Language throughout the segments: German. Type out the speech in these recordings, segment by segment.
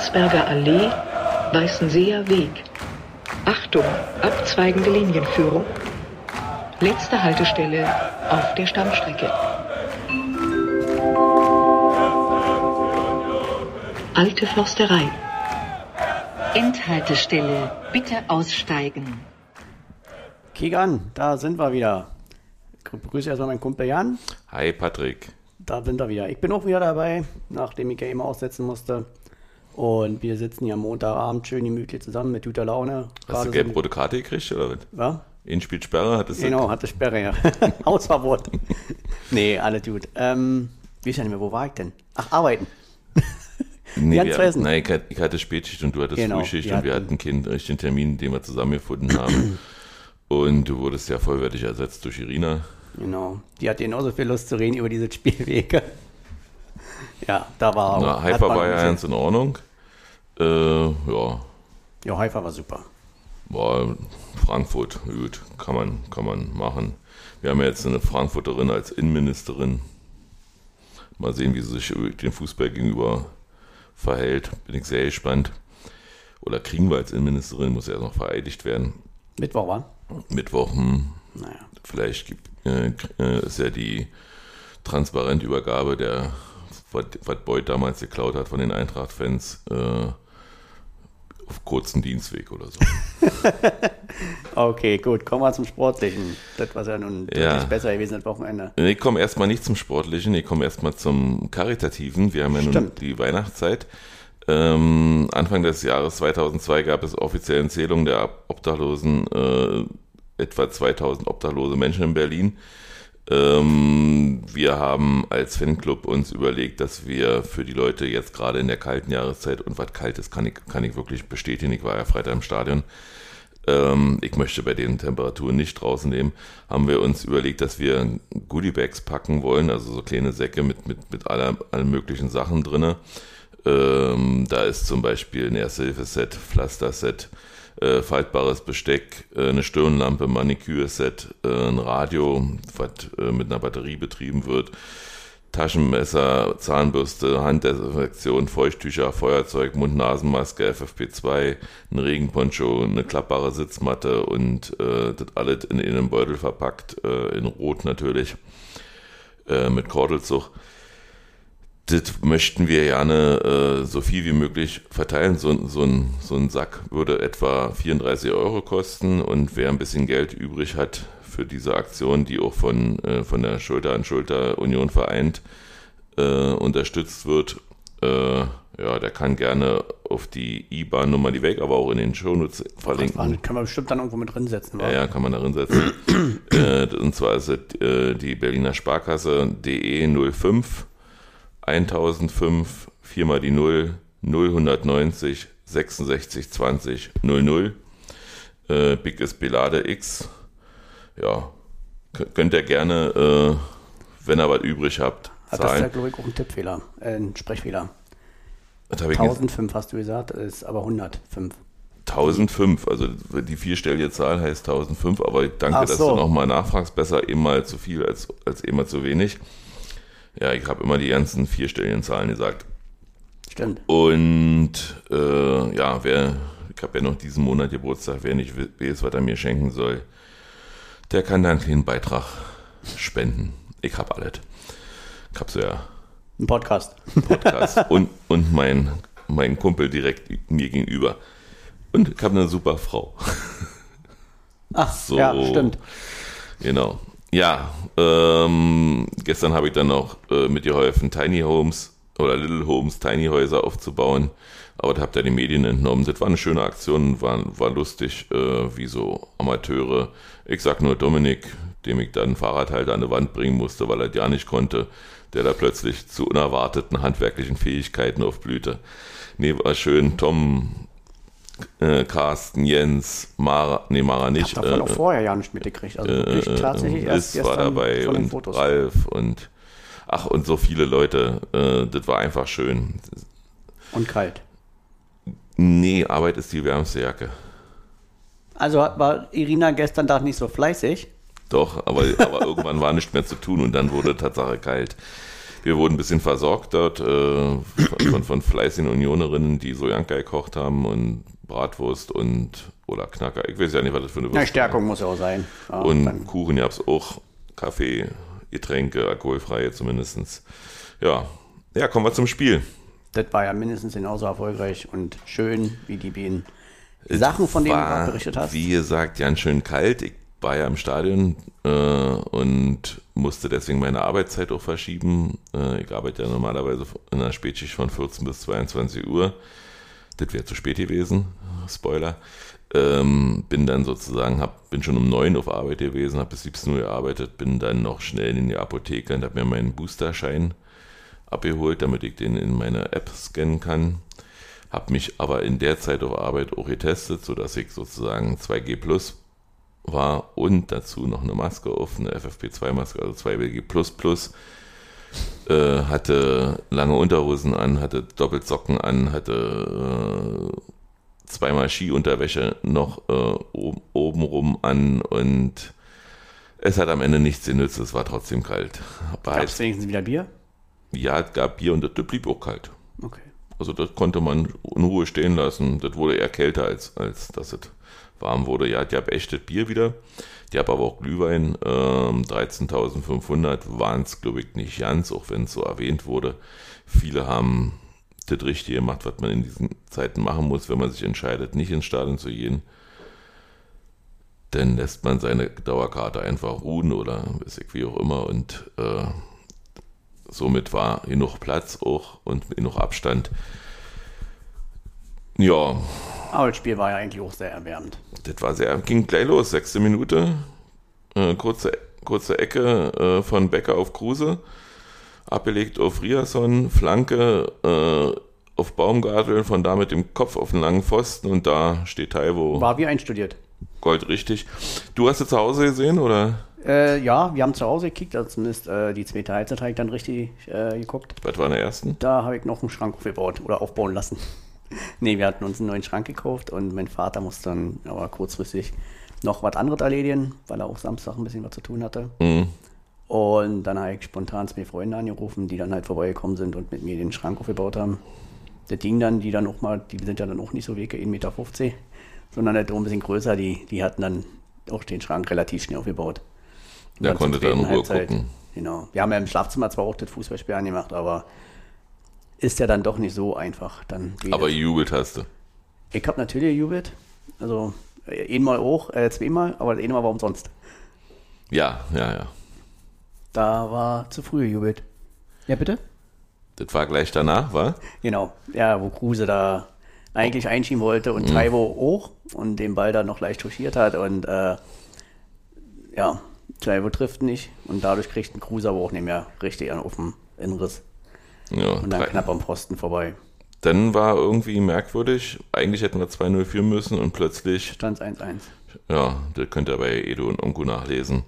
Landsberger Allee, Weißenseer Weg. Achtung, abzweigende Linienführung. Letzte Haltestelle auf der Stammstrecke. Alte Forsterei. Endhaltestelle. Bitte aussteigen. Kick an, da sind wir wieder. Ich begrüße erstmal meinen Kumpel Jan. Hi Patrick. Da sind wir wieder. Ich bin auch wieder dabei, nachdem ich ja eben aussetzen musste. Und wir sitzen hier am Montagabend schön gemütlich zusammen mit guter Laune. Hast du gelb-rote Karte gekriegt oder was? Ja? Inspielsperre hattest du? Genau, hatte Sperre, ja. Hausverbot. nee, alles gut. Ähm, wie ist ja nicht mehr, wo war ich denn? Ach, arbeiten. Nee, Ganz wir, vergessen. nein, ich hatte, ich hatte Spätschicht und du hattest Genau, Frühschicht wir und wir hatten- hatten keinen richtigen Termin, den wir zusammengefunden haben. und du wurdest ja vollwertig ersetzt durch Irina. Genau. Die hatte genauso viel Lust zu reden über diese Spielwege. Ja, da war auch. Na, Haifa war ja ganz in Ordnung. Äh, ja, Ja, Haifa war super. war Frankfurt, gut, kann man, kann man machen. Wir haben ja jetzt eine Frankfurterin als Innenministerin. Mal sehen, wie sie sich dem Fußball gegenüber verhält. Bin ich sehr gespannt. Oder kriegen wir als Innenministerin, muss ja noch vereidigt werden. Mittwoch war? Mittwoch, hm, Naja. vielleicht gibt, äh, äh, ist ja die Transparentübergabe der, was, was Beuth damals geklaut hat von den Eintracht-Fans, äh, auf kurzen Dienstweg oder so. Okay, gut. Kommen wir zum Sportlichen. Das war ja nun Ja. deutlich besser gewesen das Wochenende. Ich komme erstmal nicht zum Sportlichen, ich komme erstmal zum Karitativen. Wir haben ja nun Stimmt. die Weihnachtszeit. Ähm, Anfang des Jahres 2002 gab es offiziellen Zählungen der Obdachlosen, äh, etwa 2000 obdachlose Menschen in Berlin. Ähm, wir haben als Fanclub uns überlegt, dass wir für die Leute jetzt gerade in der kalten Jahreszeit, und was kalt ist, kann ich, kann ich wirklich bestätigen, ich war ja Freitag im Stadion, ähm, ich möchte bei den Temperaturen nicht draußen nehmen, haben wir uns überlegt, dass wir Goodiebags packen wollen, also so kleine Säcke mit, mit, mit aller, allen möglichen Sachen drinne. Ähm, da ist zum Beispiel ein Erste-Hilfe-Set, Pflaster-Set, äh, faltbares Besteck, äh, eine Stirnlampe, Maniküre-Set, äh, ein Radio, was äh, mit einer Batterie betrieben wird, Taschenmesser, Zahnbürste, Handdesinfektion, Feuchttücher, Feuerzeug, Mund-Nasen-Maske, FFP2, ein Regenponcho, eine klappbare Sitzmatte und äh, das alles in, in einem Beutel verpackt, äh, in Rot natürlich, mit Kordelzug. Das möchten wir gerne äh, so viel wie möglich verteilen. So, so, ein, so ein Sack würde etwa 34 Euro kosten und wer ein bisschen Geld übrig hat für diese Aktion, die auch von, äh, von der Schulter an Schulter Union vereint äh, unterstützt wird, äh, ja, der kann gerne auf die IBAN-Nummer, die weg, aber auch in den Shownotes verlinken. Waren, können wir bestimmt dann irgendwo mit drin setzen. Ja, ja, kann man darin setzen. äh, und zwar ist es äh, die Berliner Sparkasse DE 05 1005 4 mal die 0 0190 66 20 00. Äh, Big ist Belade X. Ja, könnt ihr gerne, äh, wenn ihr was übrig habt, Hat das ja, zahlen. glaube ich, auch einen Tippfehler, äh, einen Sprechfehler. Was hab ich gesagt? 1005 hast du gesagt, ist aber 105. 1005, also die vierstellige Zahl heißt 1005, aber danke, Ach dass so. du nochmal nachfragst. Besser eben mal zu viel als, als eben mal zu wenig. Ja, ich habe immer die ganzen vierstelligen Zahlen gesagt. Stimmt. Und äh, ja, wer, ich habe ja noch diesen Monat Geburtstag, wer nicht weiß, was er mir schenken soll, der kann dann einen kleinen Beitrag spenden. Ich habe alles. Ich habe so ja Ein Podcast. Podcast und, und mein, mein Kumpel direkt mir gegenüber. Und ich habe eine super Frau. Ach, So. ja, stimmt. Genau. Ja, ähm, gestern habe ich dann noch äh, mit geholfen, Tiny Homes oder Little Homes, Tiny Häuser aufzubauen. Aber da habt ihr die Medien entnommen. Das war eine schöne Aktion, war, war lustig, äh, wie so Amateure. Ich sag nur Dominik, dem ich dann Fahrradhalter an die Wand bringen musste, weil er das ja nicht konnte, der da plötzlich zu unerwarteten handwerklichen Fähigkeiten aufblühte. Nee, war schön. Tom, äh, Carsten, Jens, Mara, nee, Mara Ich nicht. habe davon äh, auch vorher ja nicht mitgekriegt. Also wirklich äh, tatsächlich äh, erst war dabei von den und Fotos. Ralf und ach und so viele Leute. Äh, das war einfach schön. Und kalt. Nee, Arbeit ist die wärmste Jacke. Also war Irina gestern Tag nicht so fleißig. Doch, aber, aber irgendwann war nichts mehr zu tun und dann wurde Tatsache kalt. Wir wurden ein bisschen versorgt dort äh, von, von, von fleißigen Unionerinnen, die Sojanka gekocht haben und Bratwurst und oder Knacker. Ich weiß ja nicht, was das für eine Wurst Na, Stärkung muss ja auch sein. Ja, Und dann- Kuchen gab es auch. Kaffee, Getränke, alkoholfreie zumindestens. Ja. Ja, kommen wir zum Spiel. das war ja mindestens genauso erfolgreich und schön, wie die beiden Sachen, von denen du war, gerade berichtet hast. Wie gesagt, ganz schön kalt. Ich war ja im Stadion äh, und musste deswegen meine Arbeitszeit auch verschieben. Äh, ich arbeite ja normalerweise in einer Spätschicht von 14 bis 22 Uhr. Das wäre zu spät gewesen. Spoiler. Ähm, bin dann sozusagen, hab, bin schon um 9 auf Arbeit gewesen, habe bis 17 Uhr gearbeitet, bin dann noch schnell in die Apotheke und habe mir meinen Boosterschein abgeholt, damit ich den in meine App scannen kann. Habe mich aber in der Zeit auf Arbeit auch getestet, sodass ich sozusagen 2G Plus war und dazu noch eine Maske auf, eine FFP2-Maske, also 2G Plus Plus. Äh, hatte lange Unterhosen an, hatte Doppelsocken an, hatte äh, zweimal Skiunterwäsche noch äh, oben, obenrum an und es hat am Ende nichts genützt, es war trotzdem kalt. Aber Gab es wenigstens wieder Bier? ja, es gab Bier und das blieb auch kalt. Okay. Also das konnte man in Ruhe stehen lassen. Das wurde eher kälter, als, als dass es warm wurde. Ja, die haben echtes Bier wieder. Die haben aber auch Glühwein. Ähm, 13.500 waren es, glaube ich, nicht ganz, auch wenn es so erwähnt wurde. Viele haben das Richtige gemacht, was man in diesen Zeiten machen muss, wenn man sich entscheidet, nicht ins Stadion zu gehen. Dann lässt man seine Dauerkarte einfach ruhen oder wie auch immer und äh, somit war genug Platz auch und genug Abstand. Ja, Aber das Spiel war ja eigentlich auch sehr erwärmend. das war sehr, ging gleich los, sechste Minute, äh, kurze, kurze Ecke äh, von Becker auf Kruse, abgelegt auf Riasson, Flanke äh, auf Baumgartel, von da mit dem Kopf auf den langen Pfosten und da steht Taiwo War wie einstudiert. Gold richtig. Du hast es zu Hause gesehen oder Äh, ja, wir haben zu Hause gekickt, also zumindest äh, die zweite Halbzeit habe ich dann richtig äh, geguckt. was war in der ersten? Da habe ich noch einen Schrank aufgebaut oder aufbauen lassen. nee, wir hatten uns einen neuen Schrank gekauft und mein Vater musste dann aber kurzfristig noch was anderes erledigen, weil er auch Samstag ein bisschen was zu tun hatte. Mhm. Und dann habe ich spontan zwei Freunde angerufen, die dann halt vorbeigekommen sind und mit mir den Schrank aufgebaut haben. Das Ding dann, die dann auch mal, die sind ja dann auch nicht so weg, 1,50 Meter, sondern halt auch ein bisschen größer, die, die hatten dann auch den Schrank relativ schnell aufgebaut. Und Da dann zur konnte in zweiten Ruhe Halbzeit- gucken. Genau. Wir haben ja im Schlafzimmer zwar auch das Fußballspiel angemacht, aber ist ja dann doch nicht so einfach. Dann Aber jubelt hast du. ich habe natürlich gejubelt. Also einmal auch, äh, zweimal, aber das eine Mal war umsonst. Ja, ja, ja. Da war zu früh gejubelt. Ja, bitte? Das war gleich danach, war? Genau. Ja, wo Kruse da eigentlich einschieben wollte und Taiwo auch und den Ball dann noch leicht touchiert hat und äh, ja, Taiwo trifft nicht und dadurch kriegt ein Kruse aber auch nicht mehr richtig an auf dem Inriss Ja, und dann drei- knapp am Posten vorbei. Dann war irgendwie merkwürdig. Eigentlich hätten wir 2-0 führen müssen und plötzlich, Stand 1-1. ja, das könnt ihr bei Edo und Onku nachlesen.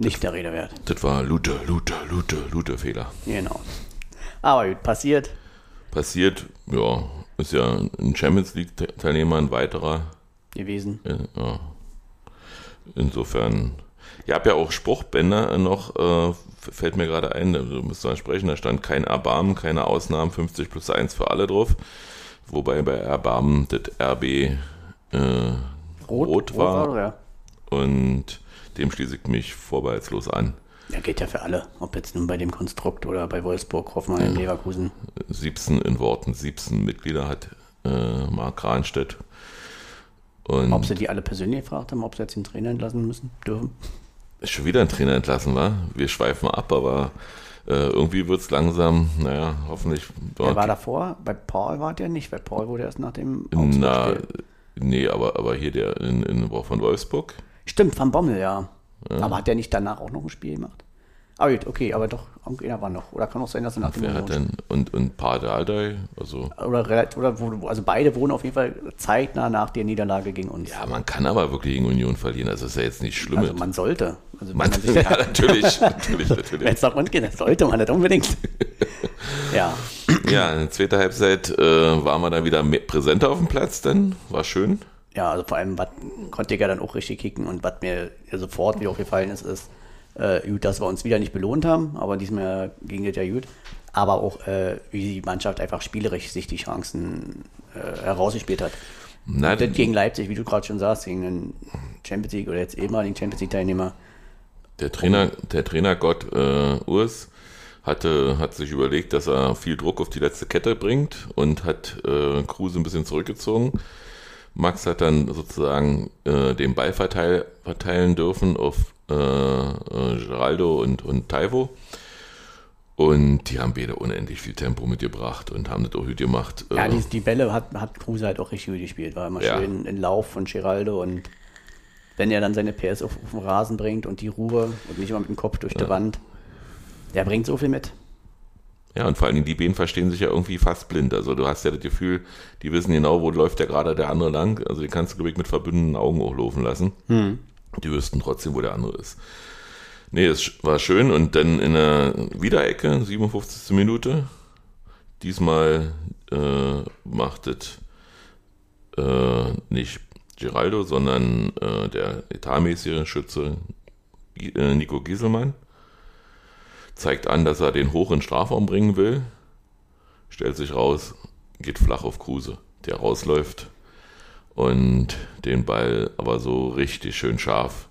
Nicht der Rede wert. Das war Lute, Lute, Lute, Lute-Fehler. Genau. Aber gut, passiert. Passiert, ja, ist ja ein Champions League-Teilnehmer, ein weiterer. gewesen. äh, Ja. Insofern, ihr habt ja auch Spruchbänder noch, äh, fällt mir gerade ein, du musst mal sprechen, da stand kein Erbarmen, keine Ausnahmen, 50 plus 1 für alle drauf. Wobei bei Erbarmen das RB äh, rot, war. ja. und dem schließe ich mich vorbehaltslos an. Ja, geht ja für alle. Ob jetzt nun bei dem Konstrukt oder bei Wolfsburg, Hoffenheim, Leverkusen. 17 in Worten, 17 Mitglieder hat äh, Mark Rahnstedt. Und Ob sie die alle persönlich gefragt haben, ob sie jetzt den Trainer entlassen müssen, dürfen. ist schon wieder ein Trainer entlassen, war. Wir schweifen ab, aber äh, irgendwie wird es langsam, naja, hoffentlich. Er war davor, bei Paul war der nicht, weil Paul wurde erst nach dem Na, nee, aber, aber hier der in, in von Wolfsburg. Stimmt, Van Bommel, ja. Aber hat der nicht danach auch noch ein Spiel gemacht? Aber gut, okay, aber doch, irgendeiner war noch. Oder kann auch sein, dass er nach dem Wer hat denn, und, und Pardaldei, also, Oder, oder also beide wurden auf jeden Fall zeitnah nach der Niederlage gegen uns. ja, man kann aber wirklich gegen Union verlieren, also ist ja jetzt nicht schlimm. also man sollte. Also man, man ja, natürlich, natürlich, natürlich. Wenn es nach unten geht, das sollte man nicht unbedingt. ja, Ja, in der zweiten Halbzeit äh, waren wir dann wieder präsenter auf dem Platz, dann war schön. Ja, also vor allem, was konnte ich ja dann auch richtig kicken und was mir sofort wieder aufgefallen ist, ist, Äh, gut, dass wir uns wieder nicht belohnt haben, aber diesmal ging es ja gut. Aber auch, äh, wie die Mannschaft einfach spielerisch sich die Chancen äh, herausgespielt hat. Und das gegen Leipzig, wie du gerade schon sagst, gegen den Champions League oder jetzt ehemaligen Champions League-Teilnehmer. Der Trainer, der Trainergott äh, Urs hatte, hat sich überlegt, dass er viel Druck auf die letzte Kette bringt und hat äh, Kruse ein bisschen zurückgezogen. Max hat dann sozusagen äh, den Ball verteil, verteilen dürfen auf äh, äh, Geraldo und, und Taivo. Und die haben beide unendlich viel Tempo mitgebracht und haben das auch gut gemacht. Ja, Äh, die, die Bälle hat, hat Kruse halt auch richtig gut gespielt. War immer Ja. schön in Lauf von Geraldo und wenn er dann seine PS auf, auf den Rasen bringt und die Ruhe und nicht immer mit dem Kopf durch die Wand, der bringt so viel mit. Ja, und vor allen Dingen die beiden verstehen sich ja irgendwie fast blind. Also du hast ja das Gefühl, die wissen genau, wo läuft ja gerade der andere lang. Also die kannst du, glaube ich, mit verbündeten Augen hochlaufen lassen. Die wüssten trotzdem, wo der andere ist. Nee, es war schön. Und dann in der Wiederecke, 57. Minute, diesmal äh, macht es äh, nicht Geraldo, sondern äh, der etatmäßige Schütze äh, Nico Gieselmann zeigt an, dass er den hoch in Strafraum bringen will, stellt sich raus, geht flach auf Kruse, der rausläuft und den Ball aber so richtig schön scharf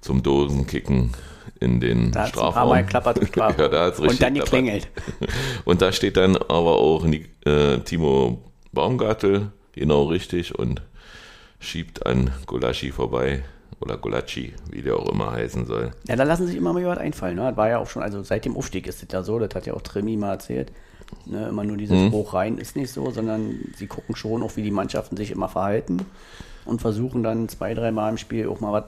zum Dosenkicken in den Da Strafraum. Mal geklappert im Strafraum. ja, da hat's richtig und dann geklingelt. Und da steht dann aber auch äh, Timo Baumgartel genau richtig und schiebt an Gulaschi vorbei. Oder Gulacci, wie der auch immer heißen soll. Ja, da lassen sich immer mal was einfallen. Ne? Das war ja auch schon, also seit dem Aufstieg ist es ja so, das hat ja auch Trimi mal erzählt. Ne? Immer nur dieses Hoch rein ist nicht so, sondern sie gucken schon auch, wie die Mannschaften sich immer verhalten und versuchen dann zwei, dreimal im Spiel auch mal was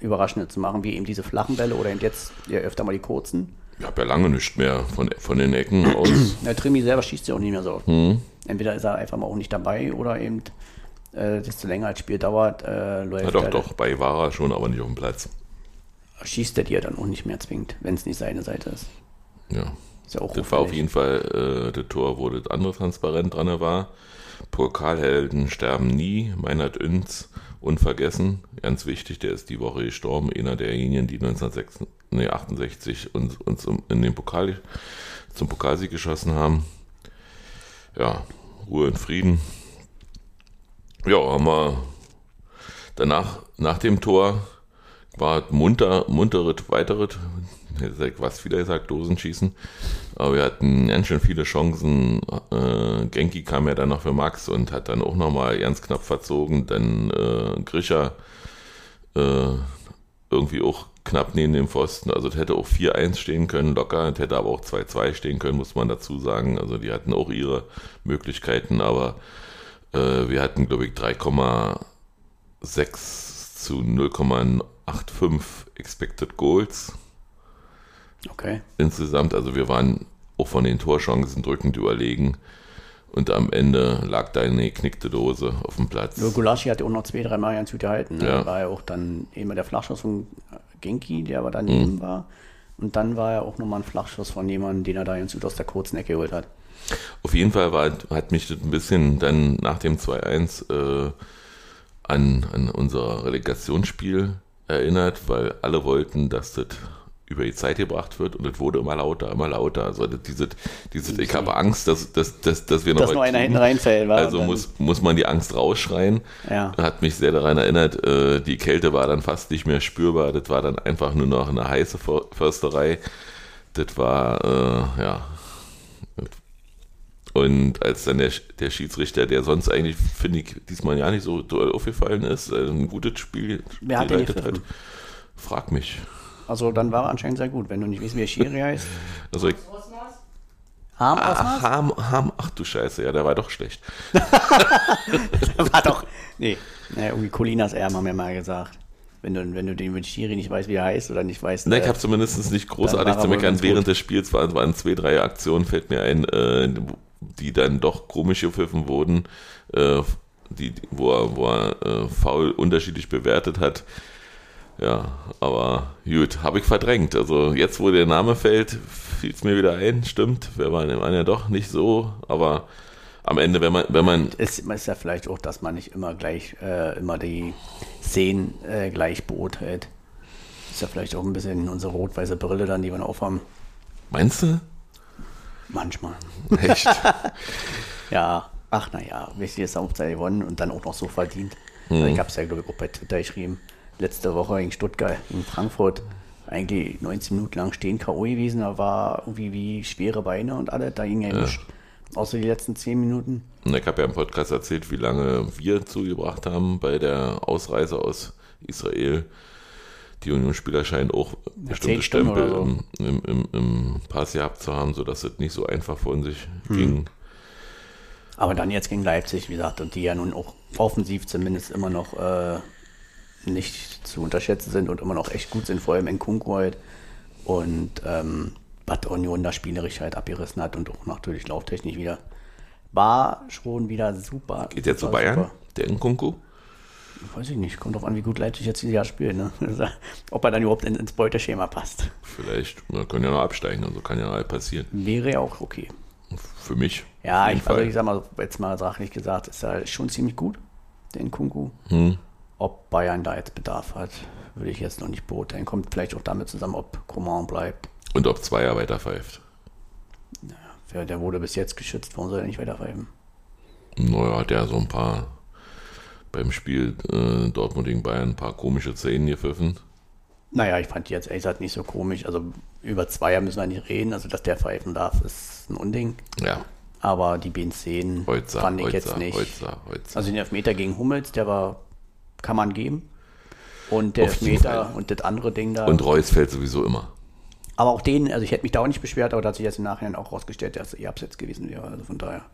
Überraschendes zu machen, wie eben diese flachen Bälle oder eben jetzt ja öfter mal die kurzen. Ich habe ja lange nichts mehr von, von den Ecken aus. Der Trimi selber schießt ja auch nicht mehr so. Mhm. Entweder ist er einfach mal auch nicht dabei oder eben, äh, desto länger das Spiel dauert, äh, läuft Ja, doch, doch, bei er schon, aber nicht auf dem Platz. schießt er dir dann auch nicht mehr zwingt, wenn es nicht seine Seite ist. Ja. Ist ja auch Das war auf jeden Fall äh, das Tor, wo das andere transparent dran war. Pokalhelden sterben nie. MeinhardÜnz, unvergessen. Ganz wichtig, der ist die Woche gestorben. Einer derjenigen, die 1968 uns, uns um- in den Pokal, zum Pokalsieg geschossen haben. Ja, Ruhe und Frieden. Ja, haben wir danach, nach dem Tor, war munter, munteres weiteres, was wieder gesagt, Dosenschießen. Aber wir hatten ganz schön viele Chancen. Äh, Genki kam ja dann noch für Max und hat dann auch nochmal ganz knapp verzogen. Dann äh, Grisha äh, irgendwie auch knapp neben dem Pfosten. Also es hätte auch 4-1 stehen können, locker. Es hätte aber auch 2-2 stehen können, muss man dazu sagen. Also die hatten auch ihre Möglichkeiten, aber äh, wir hatten, glaube ich, 3,6 zu 0,85 Expected Goals Okay. insgesamt. Also wir waren auch von den Torchancen drückend überlegen. Und am Ende lag da eine geknickte Dose auf dem Platz. Nur Gulaschi hat ja auch noch zwei, drei Mal ganz gut gehalten. Ne? Ja. War ja auch dann immer der Flachschuss von Genki, der aber Mhm. daneben war. Und dann war ja auch nochmal ein Flachschuss von jemandem, den er da ganz gut aus der kurzen Ecke geholt hat. Auf jeden Fall war, hat mich das ein bisschen dann nach dem 2-1 äh, an, an unser Relegationsspiel erinnert, weil alle wollten, dass das über die Zeit gebracht wird und es wurde immer lauter, immer lauter. Also diese, diese, ich habe Angst, dass, dass, dass, dass wir noch Dass nur einer hinten reinfällt, war. Also muss, muss man die Angst rausschreien. Ja. Hat mich sehr daran erinnert, äh, die Kälte war dann fast nicht mehr spürbar. Das war dann einfach nur noch eine heiße För- Försterei. Das war, äh, ja. Und als dann der, der Schiedsrichter, der sonst eigentlich, finde ich, diesmal ja nicht so doll aufgefallen ist, äh, ein gutes Spiel Wer hat geleitet hat, frag mich. Also dann war er anscheinend sehr gut. Wenn du nicht weißt, wie der Schiri heißt. Also ich, Harm ach, Osmars? Ham, Ham, ach du Scheiße, ja, der war doch schlecht. war doch. Nee. Naja, irgendwie Colinas Erben haben wir mal gesagt. Wenn du, wenn du den mit Schiri nicht weißt, wie er heißt oder nicht weißt. Ne, ich äh, habe zumindest nicht großartig zu meckern. Während gut. des Spiels waren, waren zwei, drei Aktionen, fällt mir ein, äh, die dann doch komisch gepfiffen wurden, äh, die, wo er, wo er äh, faul unterschiedlich bewertet hat. Ja, aber gut, habe ich verdrängt. Also jetzt, wo der Name fällt, fiel es mir wieder ein. Stimmt, wir waren, waren ja doch nicht so, aber am Ende, wenn man, wenn man ist, ist ja vielleicht auch, dass man nicht immer gleich, äh, immer die Szenen äh, gleich beurteilt. ist ja vielleicht auch ein bisschen unsere rot-weiße Brille dann, die wir noch aufhaben. Meinst du? Manchmal. Echt? Ja, ach naja, wichtig ist Hauptsache gewonnen und dann auch noch so verdient. Also ich habe es ja, glaube ich, auch bei Twitter geschrieben. Letzte Woche in Stuttgart, in Frankfurt, eigentlich 19 Minuten lang stehen K.O. gewesen, da war irgendwie wie schwere Beine und alles, da ging ja, nichts. Außer die letzten 10 Minuten. Und ich habe ja im Podcast erzählt, wie lange wir zugebracht haben bei der Ausreise aus Israel. Die Unionsspieler scheinen auch bestimmte zehn Stunden Stempel so. im, im, im, Pass gehabt zu haben, sodass es nicht so einfach von sich Hm. ging. Aber dann jetzt gegen Leipzig, wie gesagt, und die ja nun auch offensiv zumindest immer noch äh, nicht zu unterschätzen sind und immer noch echt gut sind, vor allem in Kunku halt. Und ähm, was Union da spielerisch halt abgerissen hat und auch natürlich lauftechnisch wieder. War schon wieder super. Geht der zu super, Bayern, super. der Nkunku? Weiß ich nicht, kommt drauf an, wie gut Leipzig jetzt dieses Jahr spielt. Ne? Ob er dann überhaupt in, ins Beuteschema passt. Vielleicht, wir können ja noch absteigen, also kann ja halt passieren. Wäre ja auch okay. Für mich. Ja, ich, also ich sag mal, jetzt mal sachlich gesagt, ist er schon ziemlich gut, den Kunku. Hm. Ob Bayern da jetzt Bedarf hat, würde ich jetzt noch nicht beurteilen. Kommt vielleicht auch damit zusammen, ob Coman bleibt. Und ob Zweier weiterpfeift. Der, der wurde bis jetzt geschützt, warum soll er nicht weiterpfeifen? Naja, hat ja so ein paar beim Spiel äh, Dortmund gegen Bayern ein paar komische Szenen gepfiffen. Naja, ich fand die jetzt ehrlich gesagt nicht so komisch. Also über Zweier müssen wir nicht reden. Also, dass der pfeifen darf, ist ein Unding. Ja, Aber die beiden Szenen Holzer, fand ich jetzt Holzer, nicht. Holzer, Holzer. Also den Elfmeter gegen Hummels, der war, kann man geben. Und der Auf Elfmeter und das andere Ding da. Und Reus fällt sowieso immer. aber auch den, also ich hätte mich da auch nicht beschwert, aber da hat sich jetzt im Nachhinein auch rausgestellt, dass ihr Abseits gewesen wäre. Also von daher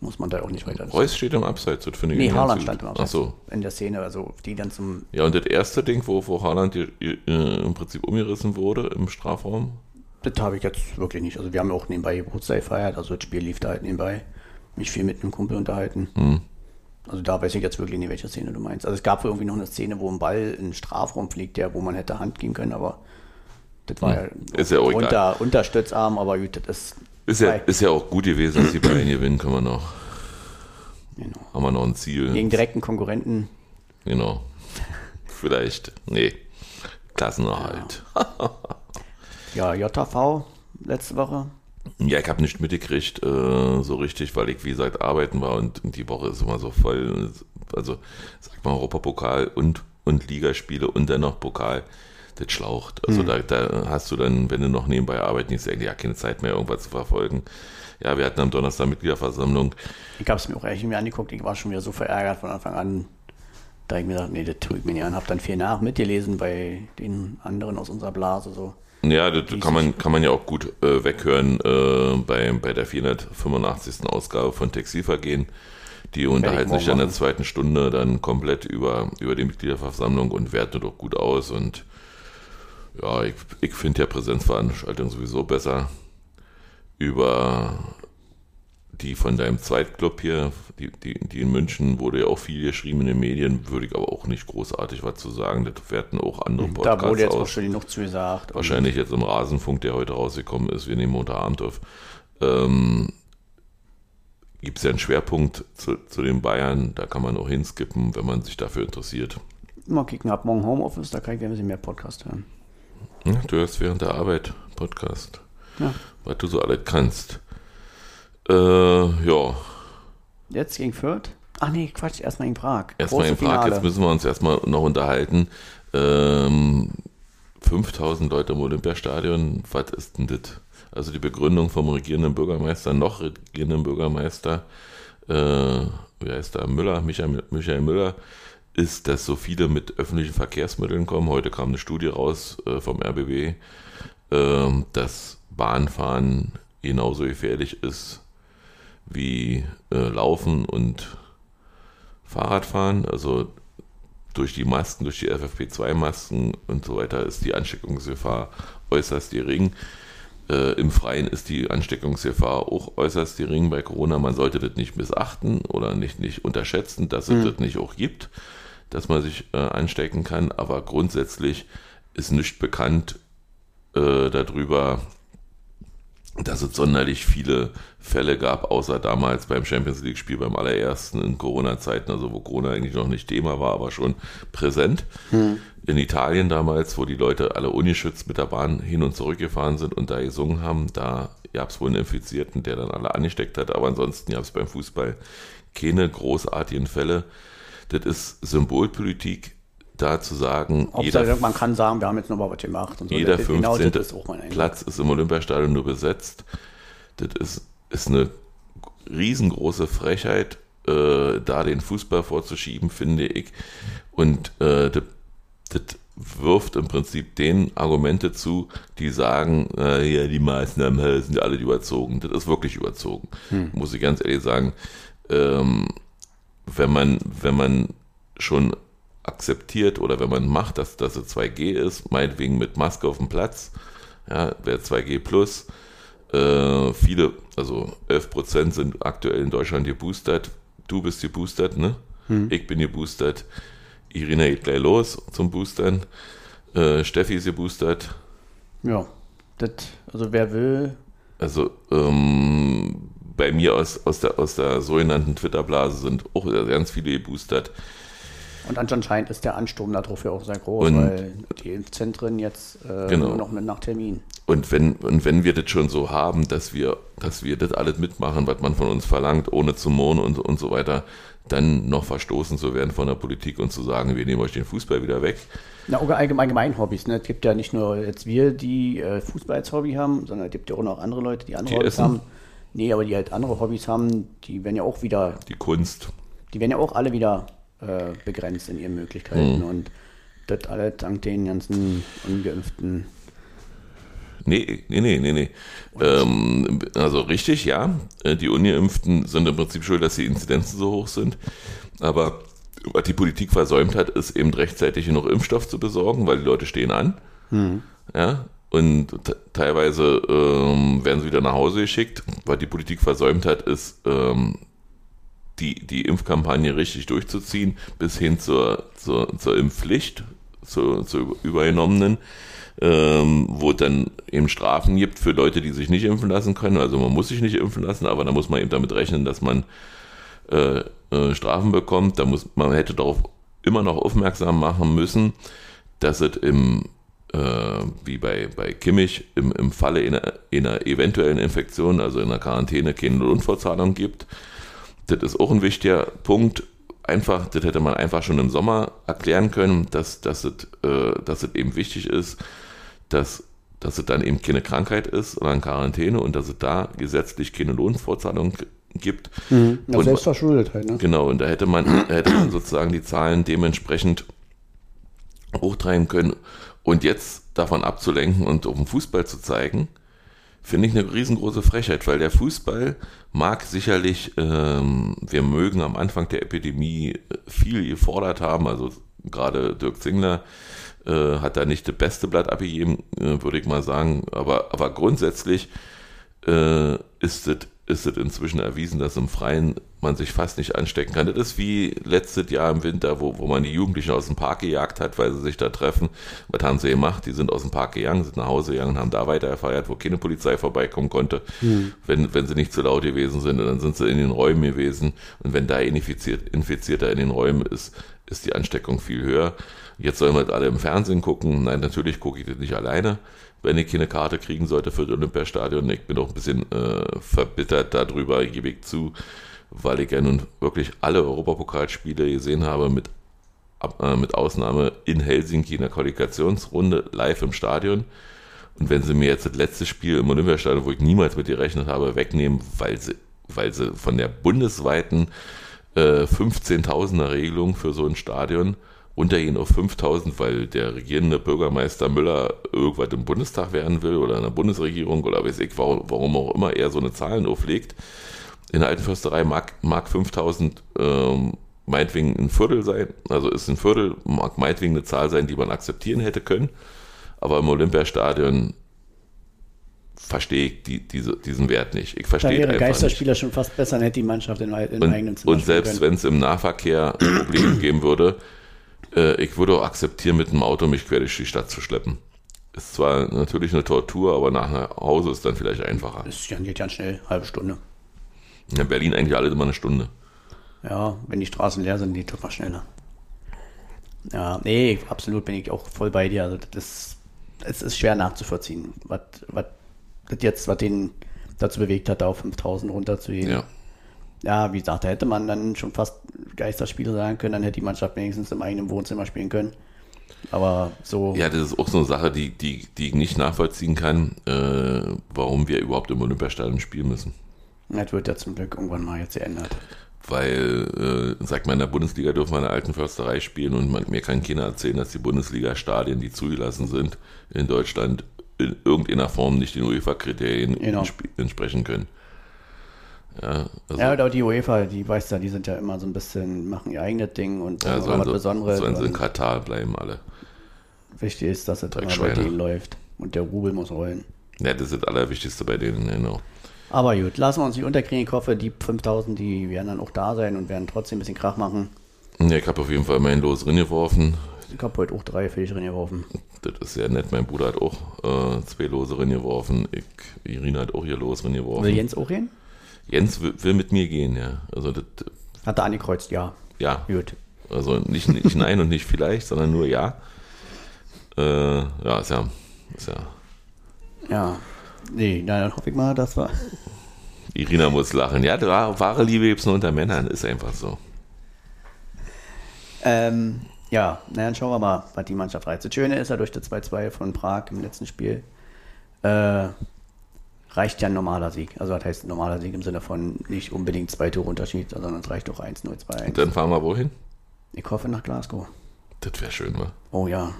muss man da auch nicht weiter. Reus steht im Abseits, das finde ich Nee, Haaland stand im Ach Abseits. so. In der Szene, also die dann zum. Ja, und das erste Ding, wo, wo Haaland äh, im Prinzip umgerissen wurde im Strafraum. Das habe ich jetzt wirklich nicht. Also wir haben auch nebenbei Geburtstag gefeiert, also das Spiel lief da halt nebenbei. Mich viel mit einem Kumpel unterhalten. Hm. Also da weiß ich jetzt wirklich nicht, welche Szene du meinst. Also es gab irgendwie noch eine Szene, wo ein Ball in den Strafraum fliegt, der, wo man hätte Hand geben können, aber das war ja, Hm. Ist ja auch egal. unter, Unterstützarm, aber gut, das ist. Ist ja, ist ja auch gut gewesen, dass die Bayern gewinnen, können wir noch. Genau. Haben wir noch ein Ziel. Gegen direkten Konkurrenten. Genau. Vielleicht. Nee. Klassenerhalt. Ja, JV letzte Woche. Ja, ich habe nicht mitgekriegt, äh, so richtig, weil ich, wie gesagt, arbeiten war und, und die Woche ist immer so voll. Also, sag mal, Europapokal und, und Ligaspiele und dann noch Pokal, das schlaucht. Also, da, da hast du dann, wenn du noch nebenbei eigentlich ja keine Zeit mehr, irgendwas zu verfolgen. Ja, wir hatten am Donnerstag Mitgliederversammlung. Ich habe es mir auch echt mir angeguckt. Ich war schon wieder so verärgert von Anfang an. Da ich mir gedacht, nee, das tue ich mir nicht an. Hab dann viel nach mitgelesen bei den anderen aus unserer Blase. So. Ja, das kann man, kann man ja auch gut äh, weghören äh, bei, bei der 485. Ausgabe von Textilvergehen. Die unterhalten sich dann in der zweiten Stunde dann komplett über, über die Mitgliederversammlung und werten doch gut aus. Und ja, ich, ich finde ja Präsenzveranstaltungen sowieso besser. Über die von deinem Zweitclub hier, die, die, die in München, wurde ja auch viel geschrieben in den Medien, würde ich aber auch nicht großartig was zu sagen. Das werten auch andere Podcasts Da wurde jetzt aus. auch schon genug zugesagt. Und Wahrscheinlich jetzt im Rasenfunk, der heute rausgekommen ist, wir nehmen unter Abend auf. Ähm, Gibt es ja einen Schwerpunkt zu, zu den Bayern, da kann man auch hinskippen, wenn man sich dafür interessiert. Mal kicken, ab morgen Homeoffice, da kann ich ein bisschen mehr Podcast hören. Ja, du hörst während der Arbeit Podcast, Ja. was du so alles kannst. Äh, ja, Jetzt gegen Fürth? Ach nee, Quatsch, erstmal in Prag. erstmal in Prag, Finale. jetzt müssen wir uns erstmal noch unterhalten. Ähm, 5000 Leute im Olympiastadion, was ist denn das? Also die Begründung vom regierenden Bürgermeister, noch regierenden Bürgermeister, äh, wie heißt der, Müller, Michael, Michael Müller, ist, dass so viele mit öffentlichen Verkehrsmitteln kommen. Heute kam eine Studie raus äh, vom RBB, äh, dass Bahnfahren genauso gefährlich ist wie äh, Laufen und Fahrradfahren. Also durch die Masken, durch die FFP2-Masken und so weiter ist die Ansteckungsgefahr äußerst gering. Äh, Im Freien ist die Ansteckungsgefahr auch äußerst gering bei Corona. Man sollte das nicht missachten oder nicht, nicht unterschätzen, dass es das nicht auch gibt, dass man sich äh, anstecken kann. Aber grundsätzlich ist nicht bekannt äh, darüber, dass es sonderlich viele Fälle gab, außer damals beim Champions League-Spiel beim allerersten in Corona-Zeiten, also wo Corona eigentlich noch nicht Thema war, aber schon präsent. Hm. In Italien damals, wo die Leute alle ungeschützt mit der Bahn hin und zurück gefahren sind und da gesungen haben, da gab es wohl einen Infizierten, der dann alle angesteckt hat, aber ansonsten gab es beim Fußball keine großartigen Fälle. Das ist Symbolpolitik, da zu sagen, jeder, man kann sagen, wir haben jetzt nochmal was gemacht. Und so. Jeder 15. Genau ist Platz ist im Olympiastadion nur besetzt. Das ist, ist eine riesengroße Frechheit, äh, da den Fußball vorzuschieben, finde ich. Und äh, das, das wirft im Prinzip den Argumente zu, die sagen, äh, ja, die Maßnahmen sind alle überzogen. Das ist wirklich überzogen, hm. muss ich ganz ehrlich sagen. Ähm, wenn man, wenn man schon akzeptiert oder wenn man macht, dass das 2G ist, meinetwegen mit Maske auf dem Platz, ja, wäre 2G plus. Äh, viele, also 11 Prozent sind aktuell in Deutschland geboostert. Du bist geboostert, ne? Hm. Ich bin geboostert. Irina geht gleich los zum Boostern. Äh, Steffi ist geboostert. Ja, das, also wer will. Also ähm, bei mir aus, aus, der, aus der sogenannten Twitter-Blase sind auch ganz viele geboostert. Und anscheinend ist der Ansturm darauf ja auch sehr groß, und weil die Impfzentren jetzt äh, genau. nur noch mit nach Termin. Und wenn, und wenn wir das schon so haben, dass wir, dass wir das alles mitmachen, was man von uns verlangt, ohne zu mohnen und, und so weiter, dann noch verstoßen zu werden von der Politik und zu sagen, wir nehmen euch den Fußball wieder weg. Na, allgemein, allgemein Hobbys. Ne? Es gibt ja nicht nur jetzt wir, die äh, Fußball als Hobby haben, sondern es gibt ja auch noch andere Leute, die andere die Hobbys essen. haben. Nee, aber die halt andere Hobbys haben, die werden ja auch wieder. Die Kunst. Die werden ja auch alle wieder äh, begrenzt in ihren Möglichkeiten. Mhm. Und das alles dank den ganzen Ungeimpften. Nee, nee, nee, nee, nee. Ähm, also richtig, ja. Äh, die Ungeimpften sind im Prinzip schuld, dass die Inzidenzen so hoch sind. Aber was die Politik versäumt hat, ist eben rechtzeitig noch Impfstoff zu besorgen, weil die Leute stehen an. Mhm. Ja, und teilweise ähm, werden sie wieder nach Hause geschickt. Was die Politik versäumt hat, ist ähm, die, die Impfkampagne richtig durchzuziehen, bis hin zur, zur, zur Impfpflicht, zur, zur übergenommenen, ähm, wo es dann eben Strafen gibt für Leute, die sich nicht impfen lassen können. Also man muss sich nicht impfen lassen, aber da muss man eben damit rechnen, dass man äh, äh, Strafen bekommt. Da muss man hätte darauf immer noch aufmerksam machen müssen, dass es im wie bei, bei Kimmich im, im Falle einer, einer eventuellen Infektion, also in der Quarantäne, keine Lohnfortzahlung gibt das ist auch ein wichtiger Punkt. Einfach, das hätte man einfach schon im Sommer erklären können, dass, dass, es, äh, dass es eben wichtig ist, dass, dass es dann eben keine Krankheit ist oder eine Quarantäne und dass es da gesetzlich keine Lohnfortzahlung gibt. Mhm. Ja, und, selbstverschuldet halt, ne? Genau, und da hätte man, hätte man sozusagen die Zahlen dementsprechend hochtreiben können. Und jetzt davon abzulenken und auf den Fußball zu zeigen, finde ich eine riesengroße Frechheit, weil der Fußball mag sicherlich, ähm, wir mögen am Anfang der Epidemie viel gefordert haben, also gerade Dirk Zingler äh, hat da nicht das beste Blatt abgegeben, äh, würde ich mal sagen, aber, aber grundsätzlich äh, ist es ist es inzwischen erwiesen, dass im Freien man sich fast nicht anstecken kann. Das ist wie letztes Jahr im Winter, wo, wo man die Jugendlichen aus dem Park gejagt hat, weil sie sich da treffen. Was haben sie gemacht? Die sind aus dem Park gegangen, sind nach Hause gegangen und haben da weiter gefeiert, wo keine Polizei vorbeikommen konnte, mhm. wenn, wenn sie nicht zu laut gewesen sind. Und dann sind sie in den Räumen gewesen. Und wenn da infiziert, Infizierter in den Räumen ist, ist die Ansteckung viel höher. Jetzt sollen wir halt alle im Fernsehen gucken. Nein, natürlich gucke ich das nicht alleine wenn ich keine Karte kriegen sollte für das Olympiastadion. Ich bin auch ein bisschen äh, verbittert darüber, gebe ich zu, weil ich ja nun wirklich alle Europapokalspiele gesehen habe, mit, äh, mit Ausnahme in Helsinki in der Qualifikationsrunde live im Stadion. Und wenn sie mir jetzt das letzte Spiel im Olympiastadion, wo ich niemals mit gerechnet habe, wegnehmen, weil sie, weil sie von der bundesweiten äh, 15.000er Regelung für so ein Stadion runtergehen auf 5000, weil der regierende Bürgermeister Müller irgendwas im Bundestag werden will oder in der Bundesregierung oder weiß ich, warum auch immer er so eine Zahlen auflegt. In der alten Försterei mag, mag 5000 ähm, meinetwegen ein Viertel sein, also ist ein Viertel, mag meinetwegen eine Zahl sein, die man akzeptieren hätte können, aber im Olympiastadion verstehe ich die, diese, diesen Wert nicht. Ich verstehe da wäre Geisterspieler nicht. schon fast besser, dann hätte die Mannschaft in, in und, eigenen Zimmer Und selbst wenn es im Nahverkehr Probleme geben würde, äh, ich würde auch akzeptieren, mit dem Auto mich quer durch die Stadt zu schleppen. Ist zwar natürlich eine Tortur, aber nach Hause ist dann vielleicht einfacher. Das geht ganz schnell, halbe Stunde. In Berlin eigentlich alles immer eine Stunde. Ja, wenn die Straßen leer sind, geht das schneller. Ja, nee, absolut bin ich auch voll bei dir. Also das, es ist schwer nachzuvollziehen, was, was das jetzt, was den dazu bewegt hat, da auf 5000 runterzugehen. Ja. Ja, wie gesagt, da hätte man dann schon fast Geisterspiele sagen können, dann hätte die Mannschaft wenigstens im eigenen Wohnzimmer spielen können. Aber so. Ja, das ist auch so eine Sache, die, die, die ich nicht nachvollziehen kann, äh, warum wir überhaupt im Olympiastadion spielen müssen. Das wird ja zum Glück irgendwann mal jetzt geändert. Weil, äh, sagt man, in der Bundesliga dürfen wir in der alten Försterei spielen und man, mir kann keiner erzählen, dass die Bundesliga-Stadien, die zugelassen sind, in Deutschland in irgendeiner Form nicht den UEFA-Kriterien Genau. entsp- entsprechen können. Ja, also, Ja, aber die UEFA, die weißt ja, die sind ja immer so ein bisschen, machen ihr eigenes Ding und ja, sollen, was sie, Besonderes. sollen sie in Katar bleiben alle. wichtig ist, dass es immer bei denen läuft. Und der Rubel muss rollen. Ja, das ist das Allerwichtigste bei denen, genau. Aber gut, lassen wir uns nicht unterkriegen. Ich hoffe, die 5000, die werden dann auch da sein und werden trotzdem ein bisschen Krach machen. Ja, ich habe auf jeden Fall mein Los drin geworfen. Ich habe heute auch drei für dich drin geworfen. Das ist sehr nett. Mein Bruder hat auch äh, zwei Lose drin geworfen. Ich, Irina hat auch ihr Los drin geworfen. Will Jens auch hin? Jens will, will mit mir gehen, ja. Also, das, Hat er angekreuzt, ja. ja. Gut. Also nicht, nicht nein und nicht vielleicht, sondern nur ja. Äh, ja, ist ja, ist ja. Ja. Nee, na, dann hoffe ich mal, dass wir. Irina muss lachen. Ja, wahre Liebe gibt es nur unter Männern, ist einfach so. Ähm, ja, na dann schauen wir mal, was die Mannschaft reizt. Das Schöne ist ja durch das 2-2 von Prag im letzten Spiel, äh, reicht ja ein normaler Sieg. Also das heißt ein normaler Sieg im Sinne von nicht unbedingt zwei Tore Unterschied, sondern es reicht auch 1-0, 2-1. Und dann fahren wir wohin? Ich hoffe nach Glasgow. Das wäre schön, wa? Oh ja,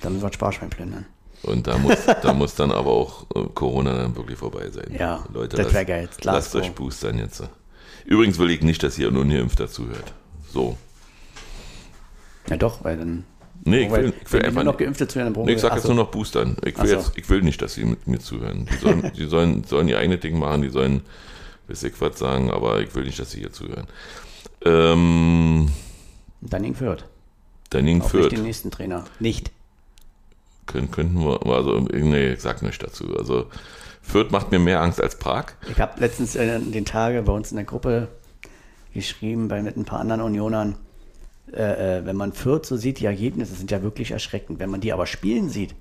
dann müssen wir das Sparschwein plündern. Und da muss, da muss dann aber auch äh, Corona dann wirklich vorbei sein. Ja, Leute, das lasst- wär geil. Lasst Glasgow. euch boostern jetzt. Übrigens will ich nicht, dass ihr nur Ungeimpfter zuhört. So. Ja doch, weil dann... Nee, ich weil, will, ich will einfach noch nicht. geimpft zu werden, dann brauchen Nee, ich sag jetzt so. nur noch boostern. Ich will, so. jetzt, ich will nicht, dass sie mit mir zuhören. Die sollen, die sollen, sollen ihr eigenes Ding machen, die sollen bis ich was sagen, aber ich will nicht, dass sie hier zuhören. Ähm, Dann in Fürth. Danning Auch Fürth. nicht den nächsten Trainer. Nicht. Können, könnten wir, also, nee, ich sag nicht dazu. Also, Fürth macht mir mehr Angst als Prag. Ich habe letztens äh, den Tage bei uns in der Gruppe geschrieben, bei mit ein paar anderen Unionern, äh, äh, wenn man Fürth so sieht, die Ergebnisse sind ja wirklich erschreckend. Wenn man die aber spielen sieht,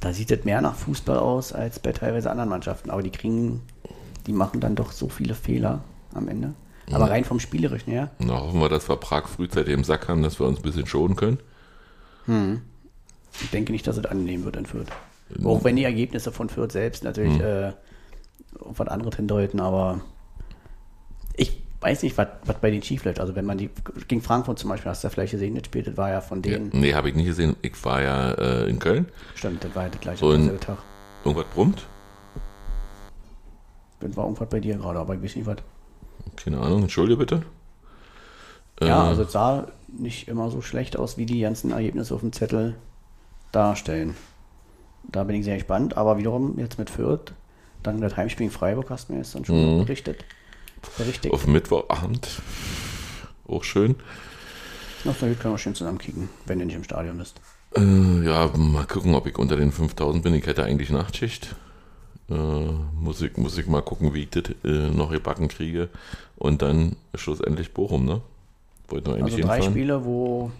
da sieht es mehr nach Fußball aus als bei teilweise anderen Mannschaften. Aber die kriegen, die machen dann doch so viele Fehler am Ende. Aber rein vom Spielerischen her, Na, hoffen wir, dass wir Prag frühzeitig im Sack haben, dass wir uns ein bisschen schonen können. Ich denke nicht, dass es annehmen wird in Fürth. Auch wenn die Ergebnisse von Fürth selbst natürlich äh, auf was anderes hindeuten, aber ich weiß nicht, was was bei denen schief läuft. Also wenn man die gegen Frankfurt zum Beispiel, hast du ja vielleicht gesehen, das Spiel, das war ja von denen, Nee, habe ich nicht gesehen. Ich war ja äh, in Köln. stimmt, das war ja der gleiche derselbe Tag. Irgendwas brummt. Das war irgendwas bei dir gerade, aber ich weiß nicht was. Keine Ahnung. Entschuldige bitte. Ja, Äh, also es sah nicht immer so schlecht aus, wie die ganzen Ergebnisse auf dem Zettel darstellen. Da bin ich sehr gespannt, aber wiederum jetzt mit Fürth, dann das Heimspiel in Freiburg hast du mir jetzt dann schon Mhm. berichtet. Berichtigt. Auf Mittwochabend. Auch schön. Ach, da können wir schön zusammen kicken, wenn du nicht im Stadion bist. Äh, ja, mal gucken, ob ich unter den 5000 bin. Ich hätte eigentlich Nachtschicht. Äh, muss, ich, muss ich mal gucken, wie ich das äh, noch gebacken kriege. Und dann schlussendlich Bochum, ne? Wollten wir eigentlich Also drei hinfahren? Spiele, wo,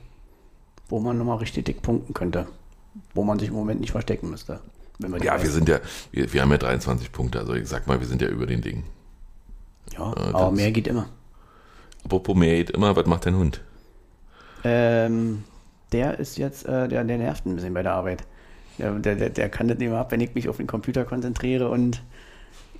wo man nochmal richtig dick punkten könnte. Wo man sich im Moment nicht verstecken müsste. Wenn die Ja, wir sind ja, wir, wir haben ja 23 Punkte. Also ich sag mal, wir sind ja über den Ding. Ja, äh, aber mehr geht immer. Apropos mehr geht immer, was macht dein Hund? Ähm, der ist jetzt, äh, der, der nervt ein bisschen bei der Arbeit. Der, der, der, kann das nicht mehr ab, wenn ich mich auf den Computer konzentriere und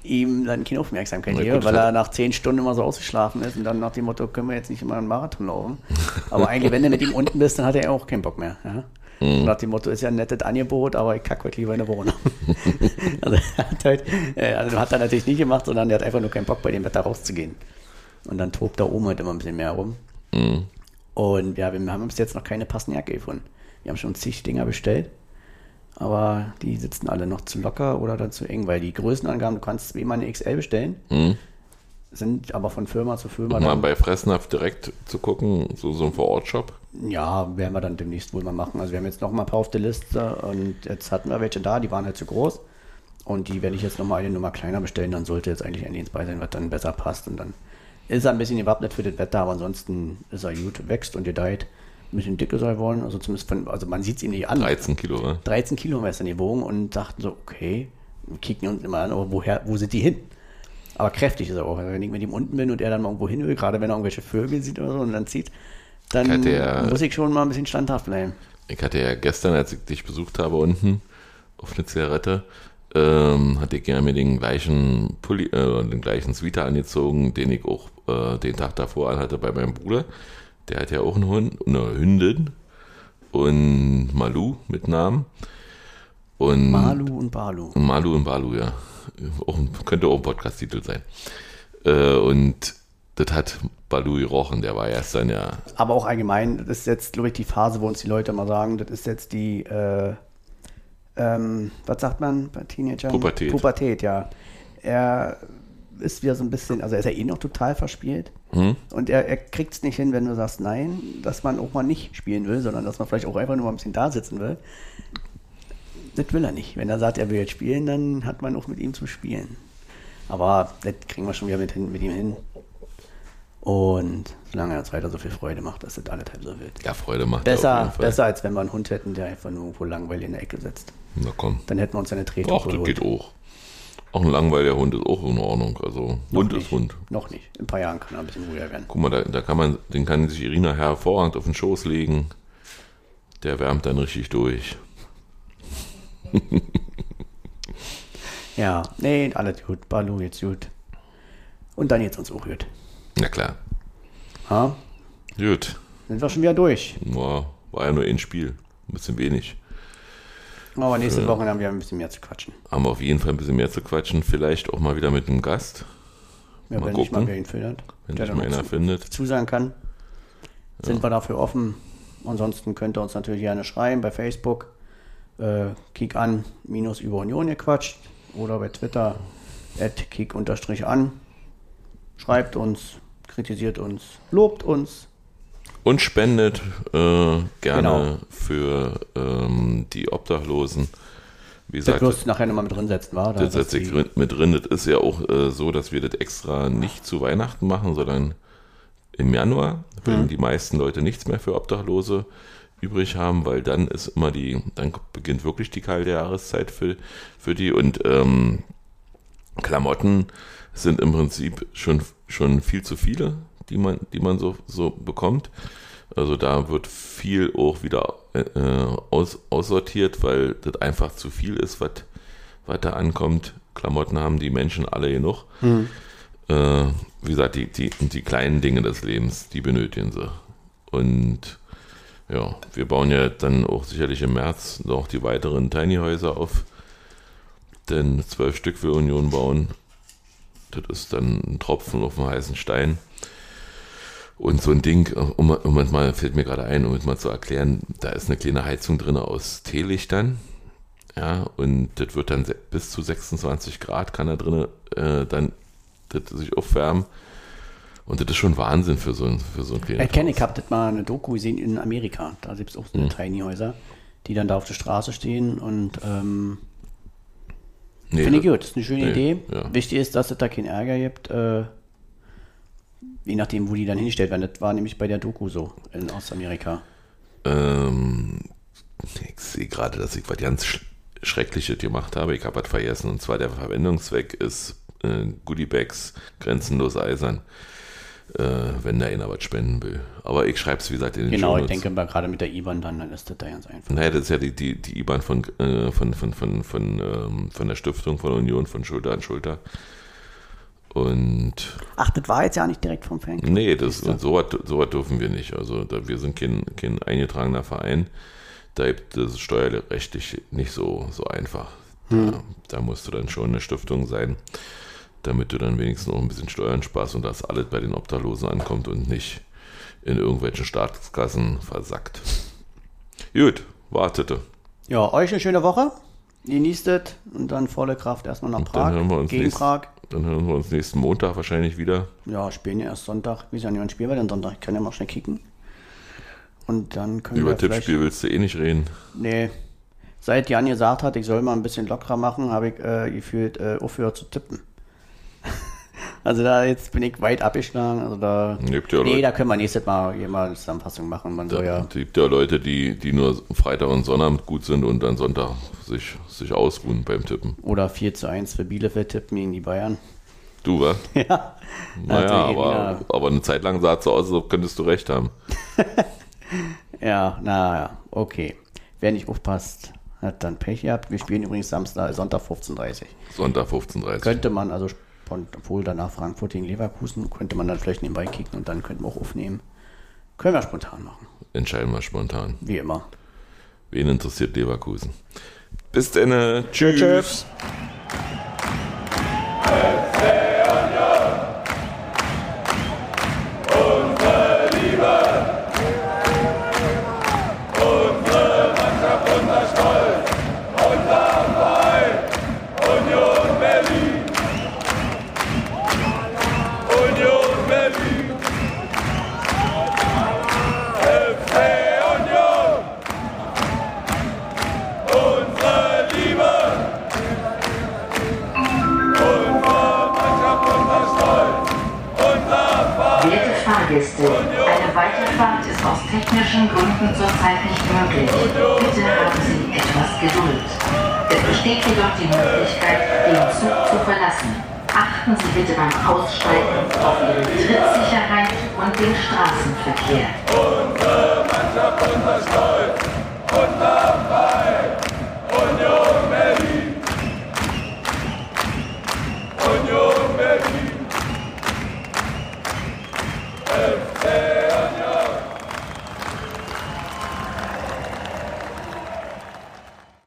ihm dann keine Aufmerksamkeit gebe, gut, weil er nach zehn Stunden immer so ausgeschlafen ist und dann nach dem Motto, können wir jetzt nicht immer einen Marathon laufen. Aber eigentlich, wenn du mit ihm unten bist, dann hat er auch keinen Bock mehr. Ja? Mhm. Nach dem Motto ist ja ein nettes Angebot, aber ich kacke heute lieber in der Wohnung. also, er hat halt, äh, also hat er natürlich nicht gemacht, sondern der hat einfach nur keinen Bock, bei dem Wetter rauszugehen. Und dann tobt da oben halt immer ein bisschen mehr rum. Mhm. Und ja, wir haben bis jetzt noch keine passende Jacke gefunden. Wir haben schon zig Dinger bestellt, aber die sitzen alle noch zu locker oder dann zu eng, weil die Größenangaben, du kannst zweimal eine XL bestellen, Mhm. sind aber von Firma zu Firma Mal bei Fressnapf direkt zu gucken, so, so ein Vorortshop. Ja, werden wir dann demnächst wohl mal machen. Also wir haben jetzt noch mal ein paar auf der Liste und jetzt hatten wir welche da, die waren halt zu groß. Und die werde ich jetzt noch mal eine Nummer kleiner bestellen, dann sollte jetzt eigentlich eins bei sein, was dann besser passt. Und dann ist er ein bisschen gewappnet für das Wetter, aber ansonsten ist er gut, wächst und gedeiht. Ein bisschen dick ist er geworden, also zumindest von, also man sieht es ihm nicht an. 13 Kilo, ne? 13 Kilo haben wir jetzt dann gewogen und dachten so, okay, wir kicken uns immer an, aber woher, wo sind die hin? Aber kräftig ist er auch. Also wenn ich mit ihm unten bin und er dann mal irgendwo hin will, gerade wenn er irgendwelche Vögel sieht oder so und dann zieht, dann er- muss ich schon mal ein bisschen standhaft bleiben. Ich hatte ja gestern, als ich dich besucht habe unten auf eine Zigarette, ähm, hatte ich ja mir den gleichen Pulli, äh, den gleichen Sweater angezogen, den ich auch äh, den Tag davor anhatte bei meinem Bruder. Der hat ja auch einen Hund, eine Hündin und Malu mit Namen. Und Malu und Balu. Malu und Balu, ja. Auch, könnte auch ein Podcast-Titel sein. Äh, und das hat Balu gerochen, der war erst dann ja Aber auch allgemein, das ist jetzt, glaube ich, die Phase, wo uns die Leute mal sagen, das ist jetzt die, äh, ähm, was sagt man bei Teenagern? Pubertät. Pubertät, ja. Er ist wieder so ein bisschen, also er ist ja eh noch total verspielt. Hm? Und er, er kriegt es nicht hin, wenn du sagst nein, dass man auch mal nicht spielen will, sondern dass man vielleicht auch einfach nur mal ein bisschen da sitzen will. Das will er nicht. Wenn er sagt, er will jetzt spielen, dann hat man auch mit ihm zu spielen. Aber das kriegen wir schon wieder mit, hin, mit ihm hin. Und solange er uns weiter so viel Freude macht, dass das alles halb so wird. ja, Freude macht. er Besser, besser als wenn wir einen Hund hätten, der einfach nur irgendwo langweilig in der Ecke sitzt. Na komm. Dann hätten wir uns eine Ach, Tretroute das geht auch. Auch ein langweiliger Hund ist auch in Ordnung. Also Hund nicht. ist Hund. Noch nicht. In ein paar Jahren kann er ein bisschen ruhiger werden. Guck mal, da, da kann man, den kann sich Irina hervorragend auf den Schoß legen. Der wärmt dann richtig durch. Ja, nee, alles gut. Balu jetzt gut. Und dann jetzt uns auch gut. Na klar. Ha? Gut. Sind wir schon wieder durch. War, war ja nur ein Spiel. Ein bisschen wenig. Aber nächste Woche haben wir ein bisschen mehr zu quatschen. Haben wir auf jeden Fall ein bisschen mehr zu quatschen. Vielleicht auch mal wieder mit einem Gast, Ja, Mal wenn nicht mal gucken. wer ihn findet, wenn der sich mal einer zu- findet. zusagen kann. Sind wir dafür offen. Ansonsten könnt ihr uns natürlich gerne schreiben bei Facebook. Äh, kick an, minus über Union gequatscht. Oder bei Twitter, at kick unterstrich an. Schreibt uns, kritisiert uns, lobt uns. Und spendet äh, gerne Genau. für ähm, die Obdachlosen. Wie Das gesagt, du nachher nochmal mit drin setzen, war? Das setze ich mit drin. Das ist ja auch äh, so, dass wir das extra nicht zu Weihnachten machen, sondern im Januar, wenn Mhm. die meisten Leute nichts mehr für Obdachlose übrig haben, weil dann ist immer die, dann beginnt wirklich die kalte Jahreszeit für, für die und ähm, Klamotten sind im Prinzip schon, schon viel zu viele, die man, die man so, so bekommt. Also da wird viel auch wieder äh, aus, aussortiert, weil das einfach zu viel ist, was da ankommt. Klamotten haben die Menschen alle genug. Äh, wie gesagt, die, die, die kleinen Dinge des Lebens, die benötigen sie. Und ja, wir bauen ja dann auch sicherlich im März noch die weiteren Tiny-Häuser auf. Denn zwölf Stück will Union bauen. Das ist dann ein Tropfen auf dem heißen Stein. Und so ein Ding, um, um es mal, fällt mir gerade ein, um es mal zu erklären, da ist eine kleine Heizung drin aus Teelichtern. Ja, und das wird dann bis zu 26 Grad kann da drin äh, dann sich aufwärmen. Und das ist schon Wahnsinn für so ein, für so ein kleines Ich kenne, ich habe das mal eine Doku gesehen in Amerika. Da gibt es auch so Mhm. Tiny-Häuser, die dann da auf der Straße stehen und ähm, Nee, Finde ich gut, das ist eine schöne nee, Idee. ja. Wichtig ist, dass es da keinen Ärger gibt. Äh, je nachdem, wo die dann hingestellt werden. Das war nämlich bei der Doku so in Ostamerika. Ähm, ich sehe gerade, dass ich was ganz Sch Schreckliches gemacht habe. Ich habe was vergessen. Und zwar der Verwendungszweck ist äh, Goodiebags grenzenlos eisern, wenn da einer was spenden will. Aber ich schreibe es, wie gesagt, in den Genau, ich denke mal gerade mit der IBAN dann, dann ist das da ganz einfach. Naja, das ist ja die, die, die IBAN von, äh, von, von, von, von, ähm, von der Stiftung von Union von Schulter an Schulter. Und Ach, das war jetzt ja nicht direkt vom Fan. nee, das, und sowas so was dürfen wir nicht. Also da, wir sind kein, kein eingetragener Verein. Da gibt es steuerrechtlich nicht so, so einfach. Da, da musst du dann schon eine Stiftung sein, damit du dann wenigstens noch ein bisschen Steuern sparst und das alles bei den Obdachlosen ankommt und nicht in irgendwelchen Staatskassen versackt. Gut, wartete. Ja, euch eine schöne Woche. Genießt es und dann volle Kraft erstmal nach Und Prag. dann hören wir uns gegen nächst- Prag. Dann hören wir uns nächsten Montag wahrscheinlich wieder. Ja, spielen ja erst Sonntag. Wie sagen, wann spielen wir denn Sonntag? Ich kann ja mal schnell kicken. Und dann können Über wir Tippspiel willst du eh nicht reden. Nee. Seit Jan gesagt hat, ich soll mal ein bisschen lockerer machen, habe ich äh, gefühlt äh, aufgehört zu tippen. Also da jetzt bin ich weit abgeschlagen. Also da, nee, Leute- da können wir nächstes Mal mal eine Zusammenfassung machen. Man soll ja, Es gibt ja Leute, die, die nur Freitag und Sonnabend gut sind und dann Sonntag sich, sich ausruhen beim Tippen. oder 4 zu 1 für Bielefeld tippen gegen die Bayern. Du, wa? ja. Naja, Also, aber, ja. aber eine Zeit lang sah es so aus, als ob könntest du recht haben. Ja, naja, okay. Wer nicht aufpasst, hat dann Pech gehabt. Wir spielen übrigens Samstag, Sonntag 15.30 Sonntag 15.30 Uhr. Könnte man also, spont- obwohl danach Frankfurt gegen Leverkusen, könnte man dann vielleicht nebenbei kicken und dann könnten wir auch aufnehmen. Können wir spontan machen, Entscheiden wir spontan. wie immer. Wen interessiert Leverkusen? Bis dann. Tschüss. Tschüss.